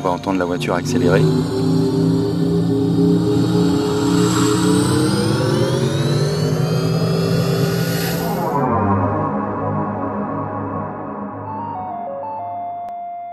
On va entendre la voiture accélérer.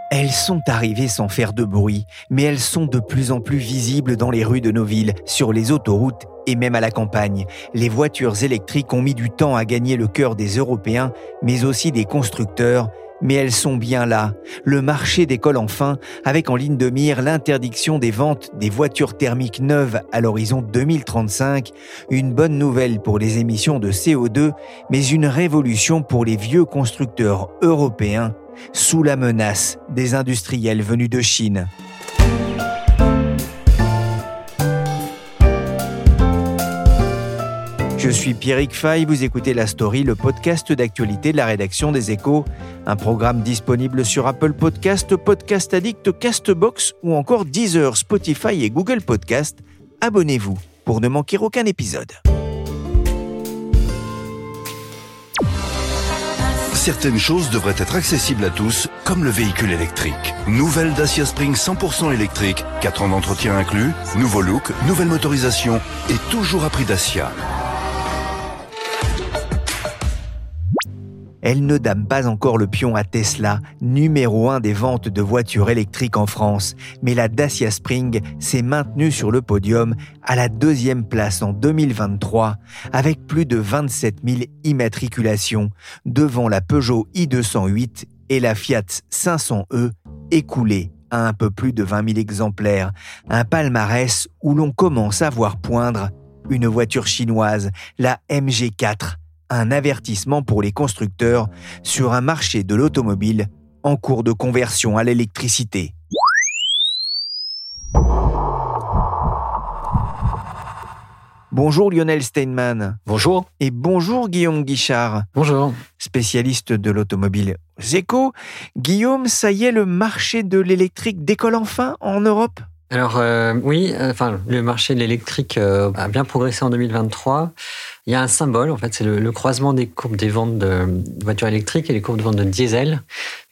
Elles sont arrivées sans faire de bruit, mais elles sont de plus en plus visibles dans les rues de nos villes, sur les autoroutes et même à la campagne. Les voitures électriques ont mis du temps à gagner le cœur des Européens, mais aussi des constructeurs, mais elles sont bien là. Le marché décolle enfin, avec en ligne de mire l'interdiction des ventes des voitures thermiques neuves à l'horizon 2035. Une bonne nouvelle pour les émissions de CO2, mais une révolution pour les vieux constructeurs européens sous la menace des industriels venus de Chine. Je suis Pierrick Fay, vous écoutez La Story, le podcast d'actualité de la rédaction des Échos, un programme disponible sur Apple Podcast, Podcast Addict, Castbox ou encore Deezer, Spotify et Google Podcast. Abonnez-vous pour ne manquer aucun épisode. Certaines choses devraient être accessibles à tous, comme le véhicule électrique. Nouvelle Dacia Spring 100% électrique, 4 ans d'entretien inclus, nouveau look, nouvelle motorisation et toujours à prix Dacia. Elle ne dame pas encore le pion à Tesla, numéro un des ventes de voitures électriques en France, mais la Dacia Spring s'est maintenue sur le podium à la deuxième place en 2023, avec plus de 27 000 immatriculations, devant la Peugeot i208 et la Fiat 500e, écoulées à un peu plus de 20 000 exemplaires, un palmarès où l'on commence à voir poindre une voiture chinoise, la MG4, un avertissement pour les constructeurs sur un marché de l'automobile en cours de conversion à l'électricité. Bonjour Lionel Steinman. Bonjour. Et bonjour Guillaume Guichard. Bonjour. Spécialiste de l'automobile aux Guillaume, ça y est, le marché de l'électrique décolle enfin en Europe? Alors euh, oui, euh, enfin le marché de l'électrique euh, a bien progressé en 2023. Il y a un symbole, en fait, c'est le, croisement des courbes des ventes de, voitures électriques et les courbes de vente de diesel,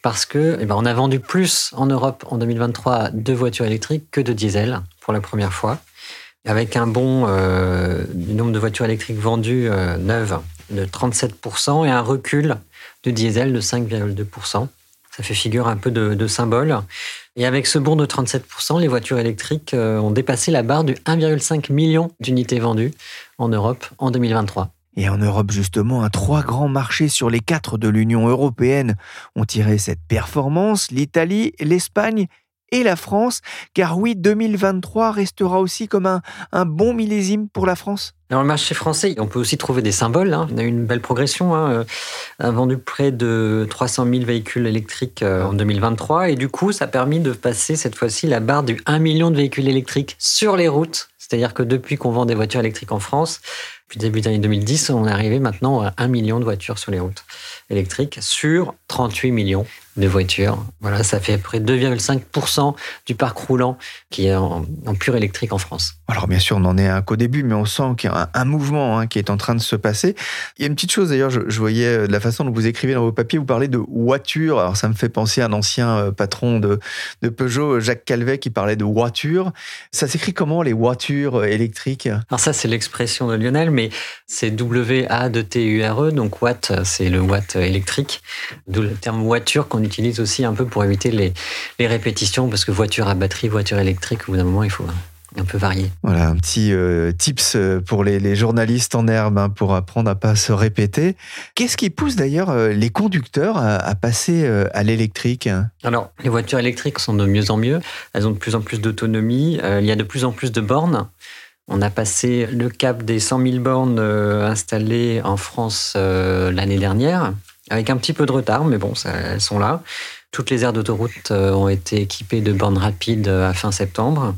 parce que eh ben, on a vendu plus en Europe en 2023 de voitures électriques que de diesel pour la première fois, avec un bond du nombre de voitures électriques vendues neuves de 37% et un recul du diesel de 5,2%. Ça fait figure un peu de symbole. Et avec ce bond de 37%, les voitures électriques euh, ont dépassé la barre du 1,5 million d'unités vendues en Europe en 2023. Et en Europe, justement, un trois grands marchés sur les quatre de l'Union européenne ont tiré cette performance, l'Italie, l'Espagne et la France, car oui, 2023 restera aussi comme un, un bon millésime pour la France. Dans le marché français, on peut aussi trouver des symboles. Hein. On a eu une belle progression. Hein. On a vendu près de 300 000 véhicules électriques euh, en 2023. Et du coup, ça a permis de passer cette fois-ci la barre du 1 million de véhicules électriques sur les routes. C'est-à-dire que depuis qu'on vend des voitures électriques en France, depuis début d'année 2010, on est arrivé maintenant à 1 million de voitures sur les routes électriques sur 38 millions de voitures. Voilà, ça fait à peu près 2,5% du parc roulant qui est en, pur électrique en France. Alors bien sûr, on n'en est qu'au début, mais on sent qu'il y a un, mouvement hein, qui est en train de se passer. Il y a une petite chose d'ailleurs, je, voyais euh, de la façon dont vous écrivez dans vos papiers, vous parlez de voiture. Alors ça me fait penser à un ancien euh, patron de, de Peugeot, Jacques Calvet, qui parlait de voiture. Ça s'écrit comment les voitures euh, électriques? Alors ça, c'est l'expression de Lionel, mais c'est W-A-T-U-R-E, donc watt, c'est le watt électrique, d'où le terme voiture qu'on utilise aussi un peu pour éviter les, les répétitions, parce que voiture à batterie, voiture électrique, au bout d'un moment, il faut un peu varier. Voilà, un petit euh, tips euh, pour les, les, journalistes en herbe hein, pour apprendre à pas se répéter. Qu'est-ce qui pousse d'ailleurs euh, les conducteurs à, passer à l'électrique? Alors, les voitures électriques sont de mieux en mieux. Elles ont de plus en plus d'autonomie. il y a de plus en plus de bornes. On a passé le cap des 100 000 bornes installées en France l'année dernière. avec un petit peu de retard, mais bon, elles sont là. Toutes les aires d'autoroute euh, ont été équipées de bandes rapides à fin septembre.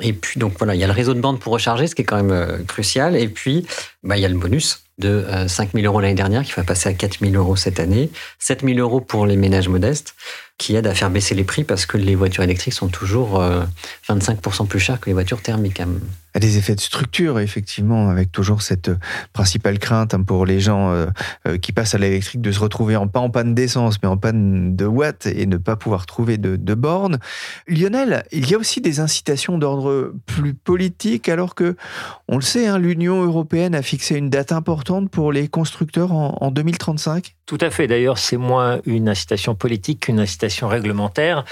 Et puis, donc voilà, il y a le réseau de bandes pour recharger, ce qui est quand même crucial. Et puis, bah, il y a le bonus de 5 000 euros l'année dernière qui va passer à 4 000 euros cette année. 7 000 euros pour les ménages modestes qui aide à faire baisser les prix parce que les voitures électriques sont toujours 25% euh, plus chères que les voitures thermiques. A des effets de structure, effectivement, avec toujours cette euh, principale crainte hein, pour les gens euh, qui passent à l'électrique de se retrouver en, pas en panne d'essence, mais en panne de watts et ne pas pouvoir trouver de, de bornes. Lionel, il y a aussi des incitations d'ordre plus politique, alors que, on le sait, hein, l'Union européenne a fixé une date importante pour les constructeurs en, en 2035. Tout à fait. D'ailleurs, c'est moins une incitation politique qu'une incitation réglementaire.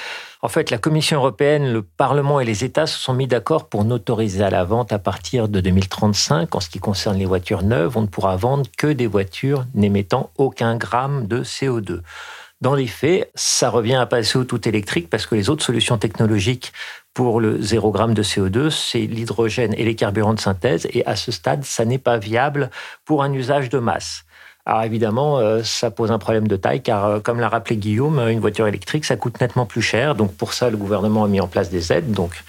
En fait, la Commission européenne, le Parlement et les États se sont mis d'accord pour n'autoriser à la vente à partir de 2035. En ce qui concerne les voitures neuves, on ne pourra vendre que des voitures n'émettant aucun gramme de CO2. Dans les faits, ça revient à passer au tout électrique parce que les autres solutions technologiques pour le zéro gramme de CO2, c'est l'hydrogène et les carburants de synthèse. Et à ce stade, ça n'est pas viable pour un usage de masse. Alors évidemment, euh, ça pose un problème de taille car, euh, comme l'a rappelé Guillaume, une voiture électrique, ça coûte nettement plus cher. Donc pour ça, le gouvernement a mis en place des aides. Donc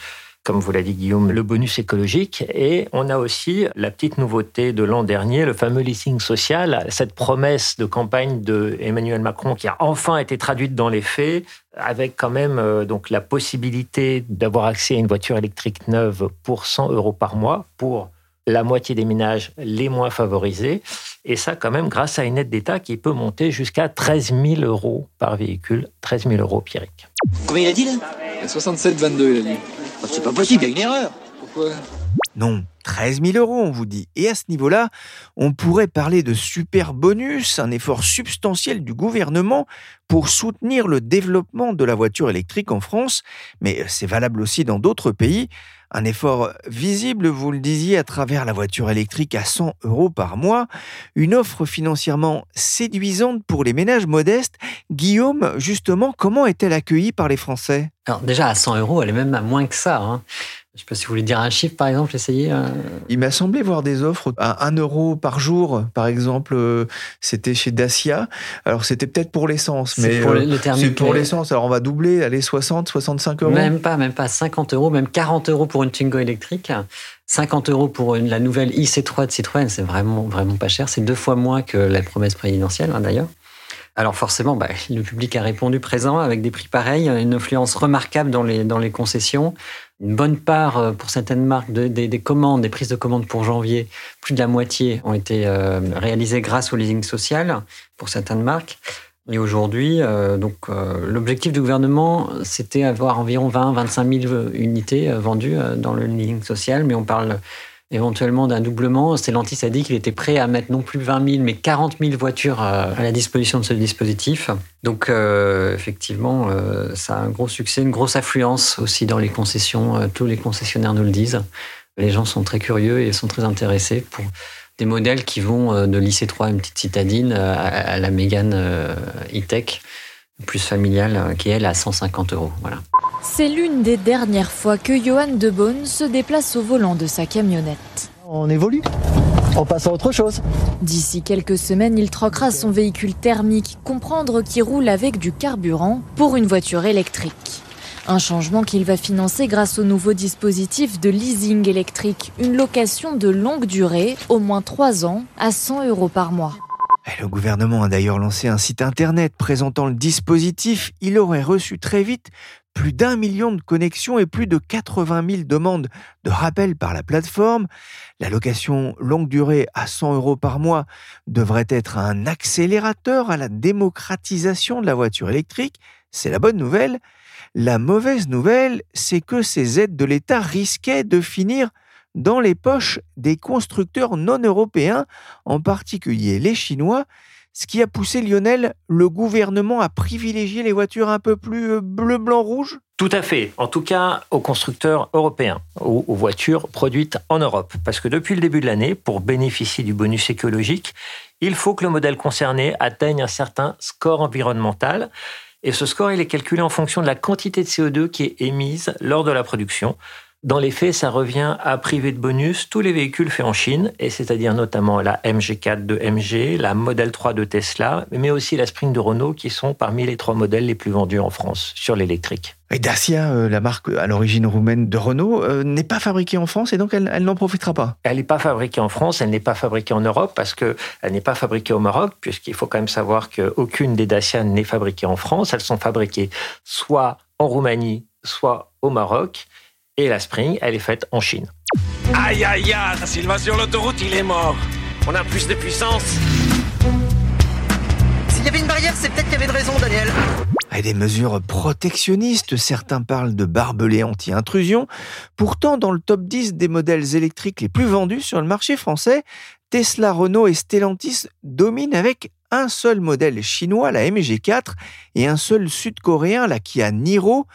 comme vous l'a dit Guillaume, le bonus écologique. Et on a aussi la petite nouveauté de l'an dernier, le fameux leasing social, cette promesse de campagne de Emmanuel Macron qui a enfin été traduite dans les faits, avec quand même euh, donc la possibilité d'avoir accès à une voiture électrique neuve pour 100 euros par mois pour la moitié des ménages les moins favorisés. Et ça, quand même, grâce à une aide d'État qui peut monter jusqu'à 13 000 euros par véhicule. 13 000 euros, Pierrick. Combien il a dit là? 67,22, il a dit. Oh, c'est pas possible, il y a une erreur. Pourquoi? Non, 13 000 euros, on vous dit. Et à ce niveau-là, on pourrait parler de super bonus, un effort substantiel du gouvernement pour soutenir le développement de la voiture électrique en France, mais c'est valable aussi dans d'autres pays. Un effort visible, vous le disiez, à travers la voiture électrique à 100 euros par mois, une offre financièrement séduisante pour les ménages modestes. Guillaume, justement, comment est-elle accueillie par les Français? Alors déjà, à 100 euros, elle est même à moins que ça. Hein. Je ne sais pas si vous voulez dire un chiffre, par exemple, essayez. Euh. Il m'a semblé voir des offres à 1 euro par jour, par exemple, euh, c'était chez Dacia. Alors, c'était peut-être pour l'essence, mais pour euh, c'est pour l'essence. Alors, on va doubler, aller 60, 65 euros. Même pas, même pas 50 euros, même 40 euros pour une Twingo électrique. 50 euros pour la nouvelle IC3 de Citroën, c'est vraiment, vraiment pas cher. C'est deux fois moins que la promesse présidentielle, hein, d'ailleurs. Alors forcément, bah, le public a répondu présent avec des prix pareils, une influence remarquable dans les, dans les concessions. Une bonne part euh, pour certaines marques des commandes, des prises de commandes pour janvier, plus de la moitié ont été euh, réalisées grâce au leasing social pour certaines marques. Et aujourd'hui, euh, donc l'objectif du gouvernement, c'était avoir environ 20-25 000 unités vendues dans le leasing social, mais on parle éventuellement d'un doublement. Stellantis a dit qu'il était prêt à mettre non plus 20 000, mais 40 000 voitures euh, à la disposition de ce dispositif. Donc, euh, effectivement, euh, ça a un gros succès, une grosse affluence aussi dans les concessions. tous les concessionnaires nous le disent. Les gens sont très curieux et sont très intéressés pour des modèles qui vont de l'IC3, une petite citadine, à, la Mégane e-tech plus familiale, qui est elle à 150 euros. Voilà. C'est l'une des dernières fois que Johan de Beaune se déplace au volant de sa camionnette. On évolue, on passe à autre chose. D'ici quelques semaines, il troquera son véhicule thermique, comprendre qu'il roule avec du carburant, pour une voiture électrique. Un changement qu'il va financer grâce au nouveau dispositif de leasing électrique, une location de longue durée, au moins 3 ans, à 100 euros par mois. Le gouvernement a d'ailleurs lancé un site internet présentant le dispositif. Il aurait reçu très vite plus d'un million de connexions et plus de 80 000 demandes de rappel par la plateforme. La location longue durée à 100 euros par mois devrait être un accélérateur à la démocratisation de la voiture électrique. C'est la bonne nouvelle. La mauvaise nouvelle, c'est que ces aides de l'État risquaient de finir dans les poches des constructeurs non européens, en particulier les Chinois, ce qui a poussé Lionel, le gouvernement, à privilégier les voitures un peu plus euh, bleu, blanc, rouge? Tout à fait. En tout cas, aux constructeurs européens, ou aux voitures produites en Europe. Parce que depuis le début de l'année, pour bénéficier du bonus écologique, il faut que le modèle concerné atteigne un certain score environnemental. Et ce score, il est calculé en fonction de la quantité de CO2 qui est émise lors de la production. Dans les faits, ça revient à priver de bonus tous les véhicules faits en Chine, et c'est-à-dire notamment la MG4 de MG, la Model 3 de Tesla, mais aussi la Spring de Renault, qui sont parmi les trois modèles les plus vendus en France sur l'électrique. Et Dacia, euh, la marque à l'origine roumaine de Renault, euh, n'est pas fabriquée en France et donc elle, n'en profitera pas. Elle n'est pas fabriquée en France, elle n'est pas fabriquée en Europe parce qu'elle n'est pas fabriquée au Maroc, puisqu'il faut quand même savoir qu'aucune des Dacia n'est fabriquée en France. Elles sont fabriquées soit en Roumanie, soit au Maroc. Et la Spring, elle est faite en Chine. Aïe aïe aïe, s'il va sur l'autoroute, il est mort. On a plus de puissance. S'il y avait une barrière, c'est peut-être qu'il y avait de raison, Daniel. Et des mesures protectionnistes, certains parlent de barbelés anti-intrusion. Pourtant, dans le top 10 des modèles électriques les plus vendus sur le marché français, Tesla, Renault et Stellantis dominent avec un seul modèle chinois, la MG4, et un seul sud-coréen, la Kia Niro.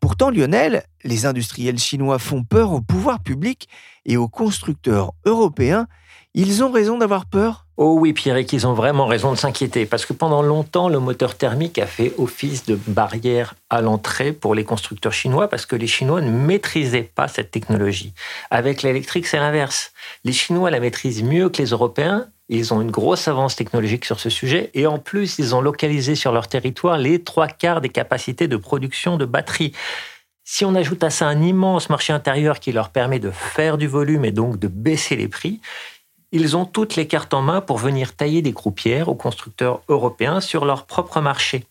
Pourtant, Lionel, les industriels chinois font peur au pouvoir public et aux constructeurs européens. Ils ont raison d'avoir peur? Oh oui, Pierrick, ils ont vraiment raison de s'inquiéter, parce que pendant longtemps, le moteur thermique a fait office de barrière à l'entrée pour les constructeurs chinois, parce que les Chinois ne maîtrisaient pas cette technologie. Avec l'électrique, c'est l'inverse. Les Chinois la maîtrisent mieux que les Européens, ils ont une grosse avance technologique sur ce sujet et en plus, ils ont localisé sur leur territoire les trois quarts des capacités de production de batteries. Si on ajoute à ça un immense marché intérieur qui leur permet de faire du volume et donc de baisser les prix, ils ont toutes les cartes en main pour venir tailler des croupières aux constructeurs européens sur leur propre marché.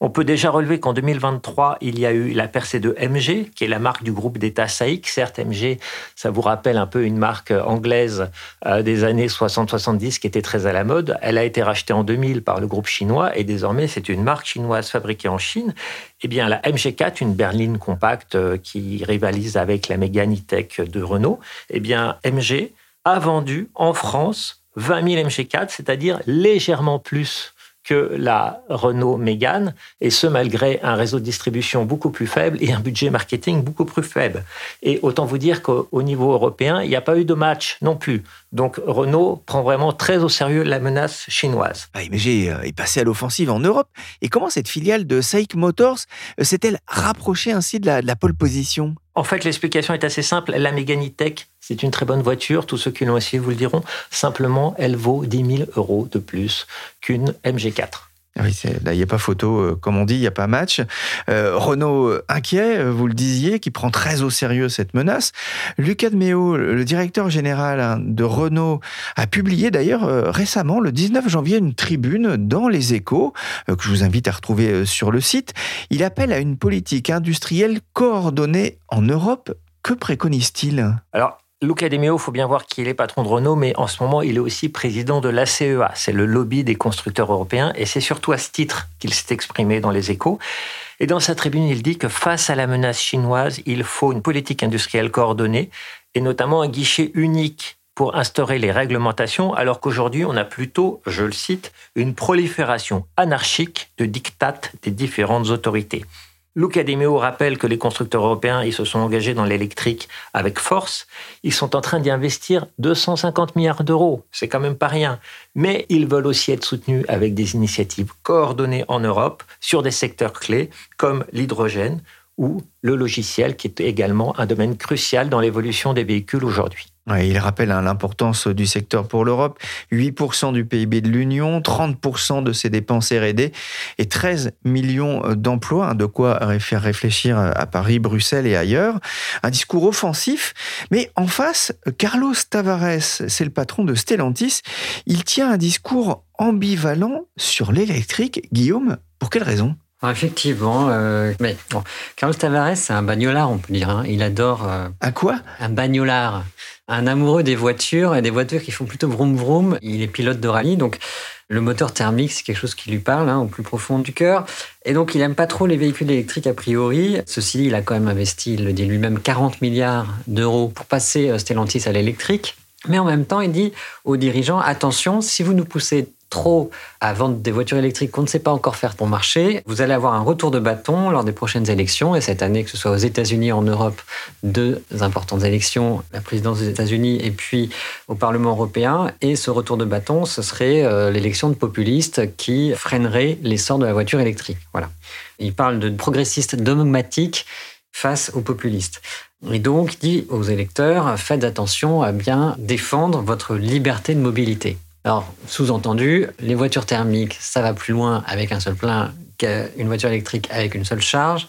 On peut déjà relever qu'en 2023, il y a eu la percée de MG, qui est la marque du groupe d'État SAIC. Certes, MG, ça vous rappelle un peu une marque anglaise euh, des années 60-70 qui était très à la mode. Elle a été rachetée en 2000 par le groupe chinois et désormais, c'est une marque chinoise fabriquée en Chine. Eh bien, la MG4, une berline compacte euh, qui rivalise avec la Mégane de Renault, eh bien, MG a vendu en France 20 000 MG4, c'est-à-dire légèrement plus que la Renault Mégane, et ce malgré un réseau de distribution beaucoup plus faible et un budget marketing beaucoup plus faible. Et autant vous dire qu'au niveau européen, il n'y a pas eu de match non plus. Donc Renault prend vraiment très au sérieux la menace chinoise. Ah, MG euh, est passé à l'offensive en Europe. Et comment cette filiale de SAIC Motors euh, s'est-elle rapprochée ainsi de la, de la pole position? En fait, l'explication est assez simple. La Mégane E-Tech, c'est une très bonne voiture. Tous ceux qui l'ont essayé vous le diront. Simplement, elle vaut 10 000 euros de plus qu'une MG4. Ah oui, là, il n'y a pas photo, euh, comme on dit, il n'y a pas match. Euh, Renault euh, inquiet, vous le disiez, qui prend très au sérieux cette menace. Lucas de Méo, le directeur général hein, de Renault, a publié d'ailleurs récemment, le 19 janvier, une tribune dans Les Échos, que je vous invite à retrouver sur le site. Il appelle à une politique industrielle coordonnée en Europe. Que préconise-t-il? Alors, Luca De il faut bien voir qu'il est patron de Renault, mais en ce moment, il est aussi président de l'ACEA. C'est le lobby des constructeurs européens, et c'est surtout à ce titre qu'il s'est exprimé dans les échos. Et dans sa tribune, il dit que face à la menace chinoise, il faut une politique industrielle coordonnée, et notamment un guichet unique pour instaurer les réglementations, alors qu'aujourd'hui, on a plutôt, je le cite, une prolifération anarchique de dictates des différentes autorités. Luca rappelle que les constructeurs européens ils se sont engagés dans l'électrique avec force. Ils sont en train d'y investir 250 milliards d'euros. C'est quand même pas rien. Mais ils veulent aussi être soutenus avec des initiatives coordonnées en Europe sur des secteurs clés comme l'hydrogène ou le logiciel, qui est également un domaine crucial dans l'évolution des véhicules aujourd'hui il rappelle hein, l'importance du secteur pour l'Europe. 8% du PIB de l'Union, 30% de ses dépenses R&D et 13 millions d'emplois, hein, de quoi faire réfléchir à Paris, Bruxelles et ailleurs. Un discours offensif, mais en face, Carlos Tavares, c'est le patron de Stellantis, il tient un discours ambivalent sur l'électrique. Guillaume, pour quelle raison? Effectivement, euh, mais Carlos Tavares, c'est un bagnolard, on peut dire. Hein. Il adore. Euh, un quoi? Un bagnolard un amoureux des voitures et des voitures qui font plutôt vroom vroom. Il est pilote de rallye, donc le moteur thermique, c'est quelque chose qui lui parle hein, au plus profond du cœur. Et donc, il aime pas trop les véhicules électriques a priori. Ceci dit, il a quand même investi, il le dit lui-même, 40 milliards d'euros pour passer euh, Stellantis à l'électrique. Mais en même temps, il dit aux dirigeants, attention, si vous nous poussez trop à vendre des voitures électriques qu'on ne sait pas encore faire pour marcher, vous allez avoir un retour de bâton lors des prochaines élections. Et cette année, que ce soit aux États-Unis, en Europe, deux importantes élections, la présidence des États-Unis et puis au Parlement européen. Et ce retour de bâton, ce serait euh, l'élection de populistes qui freinerait l'essor de la voiture électrique. Voilà. Il parle de progressistes dogmatiques face aux populistes. Et donc, dit aux électeurs, faites attention à bien défendre votre liberté de mobilité. Alors, sous-entendu, les voitures thermiques, ça va plus loin avec un seul plein qu'une voiture électrique avec une seule charge.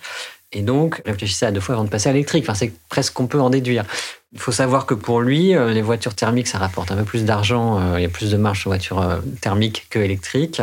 Et donc, réfléchissez à deux fois avant de passer à l'électrique. Enfin, c'est presque qu'on peut en déduire. Il faut savoir que pour lui, euh, les voitures thermiques, ça rapporte un peu plus d'argent, euh, il y a plus de marge sur voitures euh, thermiques que électriques,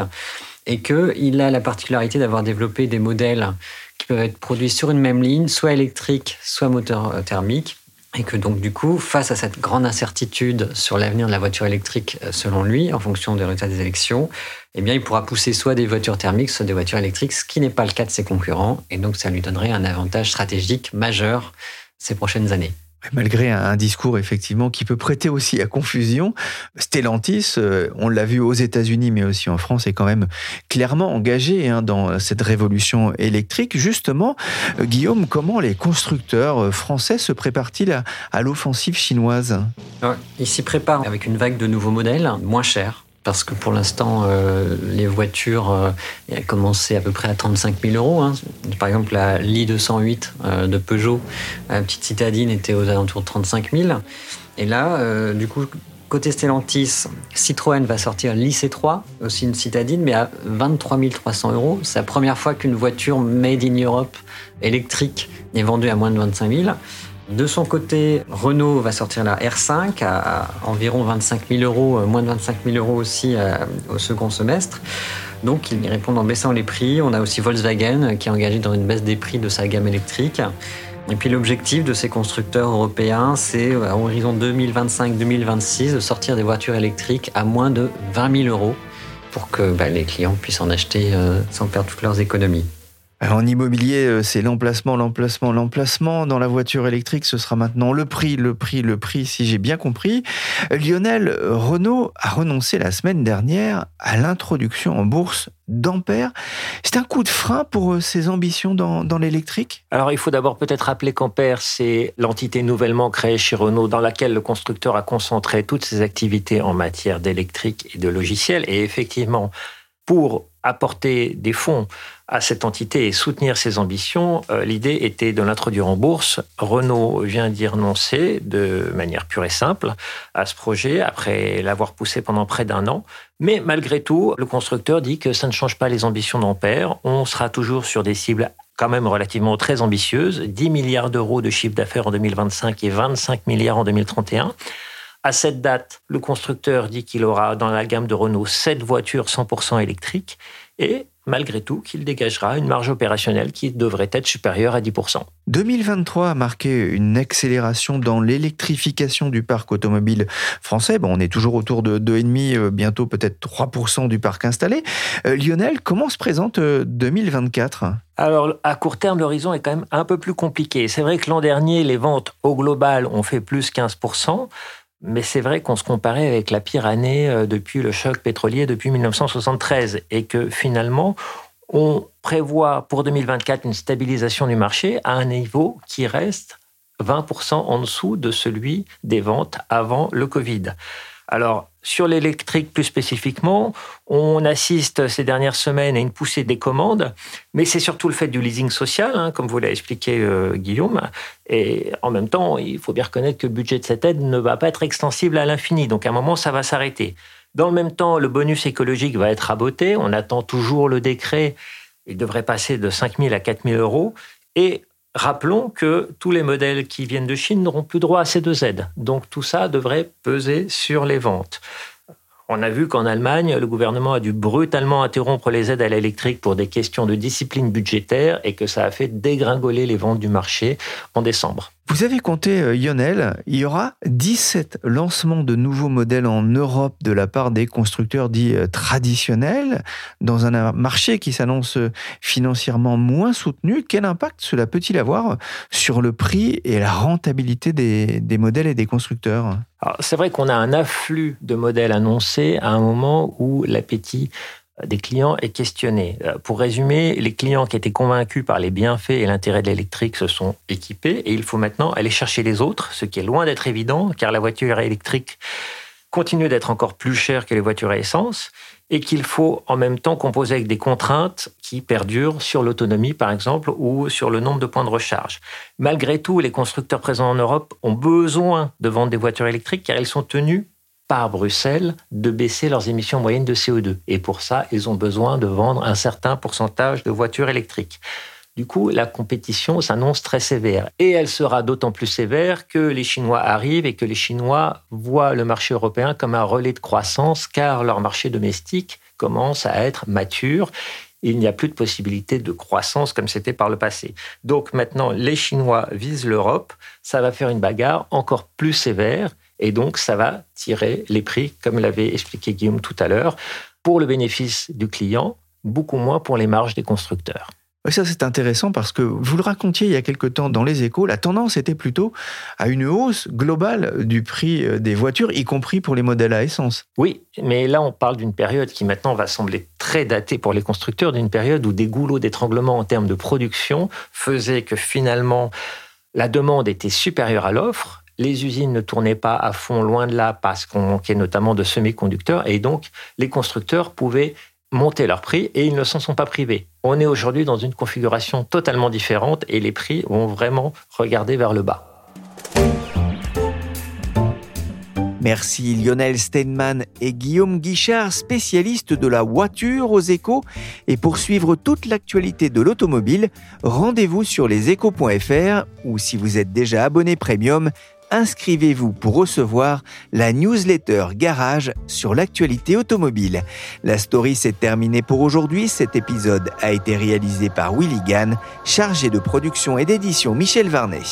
et qu'il a la particularité d'avoir développé des modèles qui peuvent être produits sur une même ligne, soit électrique, soit moteur thermique, et que donc du coup, face à cette grande incertitude sur l'avenir de la voiture électrique, selon lui, en fonction des résultats des élections, eh bien, il pourra pousser soit des voitures thermiques, soit des voitures électriques, ce qui n'est pas le cas de ses concurrents, et donc ça lui donnerait un avantage stratégique majeur ces prochaines années. Malgré un discours effectivement qui peut prêter aussi à confusion, Stellantis, euh, on l'a vu aux États-Unis mais aussi en France, est quand même clairement engagé hein, dans cette révolution électrique. Justement, euh, Guillaume, comment les constructeurs euh, français se préparent-ils à, l'offensive chinoise? Ils s'y préparent avec une vague de nouveaux modèles moins chers parce que pour l'instant, euh, les voitures euh, commençaient à peu près à 35 000 euros. Hein. Par exemple, la Li208 euh, de Peugeot, la petite citadine, était aux alentours de 35 000. Et là, euh, du coup, côté Stellantis, Citroën va sortir l'IC3, aussi une citadine, mais à 23 300 euros. C'est la première fois qu'une voiture made in Europe électrique est vendue à moins de 25 000. De son côté, Renault va sortir la R5 à, environ 25 000 euros, euh, moins de 25 000 euros aussi euh, au second semestre. Donc, ils répondent en baissant les prix. On a aussi Volkswagen euh, qui est engagé dans une baisse des prix de sa gamme électrique. Et puis l'objectif de ces constructeurs européens, c'est à horizon 2025-2026 de sortir des voitures électriques à moins de 20 000 euros pour que bah, les clients puissent en acheter sans perdre toutes leurs économies. En immobilier, euh, c'est l'emplacement, l'emplacement, l'emplacement. Dans la voiture électrique, ce sera maintenant le prix, le prix, le prix, si j'ai bien compris. Lionel, Renault a renoncé la semaine dernière à l'introduction en bourse d'Ampère. C'est un coup de frein pour euh, ses ambitions dans, l'électrique? Alors il faut d'abord peut-être rappeler qu'Ampère, c'est l'entité nouvellement créée chez Renault dans laquelle le constructeur a concentré toutes ses activités en matière d'électrique et de logiciel. Et effectivement, pour apporter des fonds à cette entité et soutenir ses ambitions, euh, l'idée était de l'introduire en bourse. Renault vient d'y renoncer de manière pure et simple à ce projet après l'avoir poussé pendant près d'un an. Mais malgré tout, le constructeur dit que ça ne change pas les ambitions d'Ampère. On sera toujours sur des cibles quand même relativement très ambitieuses, 10 milliards d'euros de chiffre d'affaires en 2025 et 25 milliards en 2031. À cette date, le constructeur dit qu'il aura dans la gamme de Renault 7 voitures 100% électriques et malgré tout qu'il dégagera une marge opérationnelle qui devrait être supérieure à 10%. 2023 a marqué une accélération dans l'électrification du parc automobile français. Bon, on est toujours autour de 2,5, euh, bientôt peut-être 3% du parc installé. Euh, Lionel, comment se présente 2024 euh, alors, à court terme, l'horizon est quand même un peu plus compliqué. C'est vrai que l'an dernier, les ventes au global ont fait plus 15%. Mais c'est vrai qu'on se comparait avec la pire année euh, depuis le choc pétrolier depuis 1973 et que finalement, on prévoit pour 2024 une stabilisation du marché à un niveau qui reste 20% en dessous de celui des ventes avant le Covid. Alors, sur l'électrique plus spécifiquement, on assiste ces dernières semaines à une poussée des commandes, mais c'est surtout le fait du leasing social, hein, comme vous l'avez expliqué euh, Guillaume. Et en même temps, il faut bien reconnaître que le budget de cette aide ne va pas être extensible à l'infini, donc à un moment, ça va s'arrêter. Dans le même temps, le bonus écologique va être raboté. On attend toujours le décret. Il devrait passer de 5 000 à 4 000 euros. Et Rappelons que tous les modèles qui viennent de Chine n'auront plus droit à ces deux aides. Donc tout ça devrait peser sur les ventes. On a vu qu'en Allemagne, le gouvernement a dû brutalement interrompre les aides à l'électrique pour des questions de discipline budgétaire et que ça a fait dégringoler les ventes du marché en décembre. Vous avez compté, euh, Lionel, il y aura 17 lancements de nouveaux modèles en Europe de la part des constructeurs dits euh, traditionnels, dans un marché qui s'annonce euh, financièrement moins soutenu. Quel impact cela peut-il avoir sur le prix et la rentabilité des, des modèles et des constructeurs? C'est vrai qu'on a un afflux de modèles annoncés à un moment où l'appétit des clients est questionné. Euh, pour résumer, les clients qui étaient convaincus par les bienfaits et l'intérêt de l'électrique se sont équipés et il faut maintenant aller chercher les autres, ce qui est loin d'être évident car la voiture électrique continuent d'être encore plus chères que les voitures à essence et qu'il faut en même temps composer avec des contraintes qui perdurent sur l'autonomie, par exemple, ou sur le nombre de points de recharge. Malgré tout, les constructeurs présents en Europe ont besoin de vendre des voitures électriques car ils sont tenus par Bruxelles de baisser leurs émissions moyennes de CO2. Et pour ça, ils ont besoin de vendre un certain pourcentage de voitures électriques. Du coup, la compétition s'annonce très sévère. Et elle sera d'autant plus sévère que les Chinois arrivent et que les Chinois voient le marché européen comme un relais de croissance, car leur marché domestique commence à être mature. Il n'y a plus de possibilité de croissance comme c'était par le passé. Donc maintenant, les Chinois visent l'Europe. Ça va faire une bagarre encore plus sévère. Et donc, ça va tirer les prix, comme l'avait expliqué Guillaume tout à l'heure, pour le bénéfice du client, beaucoup moins pour les marges des constructeurs. Ça, c'est intéressant parce que vous le racontiez il y a quelque temps dans les échos, la tendance était plutôt à une hausse globale du prix euh, des voitures, y compris pour les modèles à essence. Oui, mais là, on parle d'une période qui maintenant va sembler très datée pour les constructeurs, d'une période où des goulots d'étranglement en termes de production faisaient que finalement, la demande était supérieure à l'offre les usines ne tournaient pas à fond, loin de là, parce qu'on manquait notamment de semi-conducteurs, et donc les constructeurs pouvaient monter leurs prix et ils ne s'en sont pas privés. On est aujourd'hui dans une configuration totalement différente et les prix vont vraiment regarder vers le bas. Merci Lionel Steinman et Guillaume Guichard, spécialistes de la voiture aux échos. Et pour suivre toute l'actualité de l'automobile, rendez-vous sur leséchos.fr ou si vous êtes déjà abonné premium, inscrivez-vous pour recevoir la newsletter Garage sur l'actualité automobile. La story s'est terminée pour aujourd'hui. Cet épisode a été réalisé par Willy Gann, chargé de production et d'édition Michel Varnet.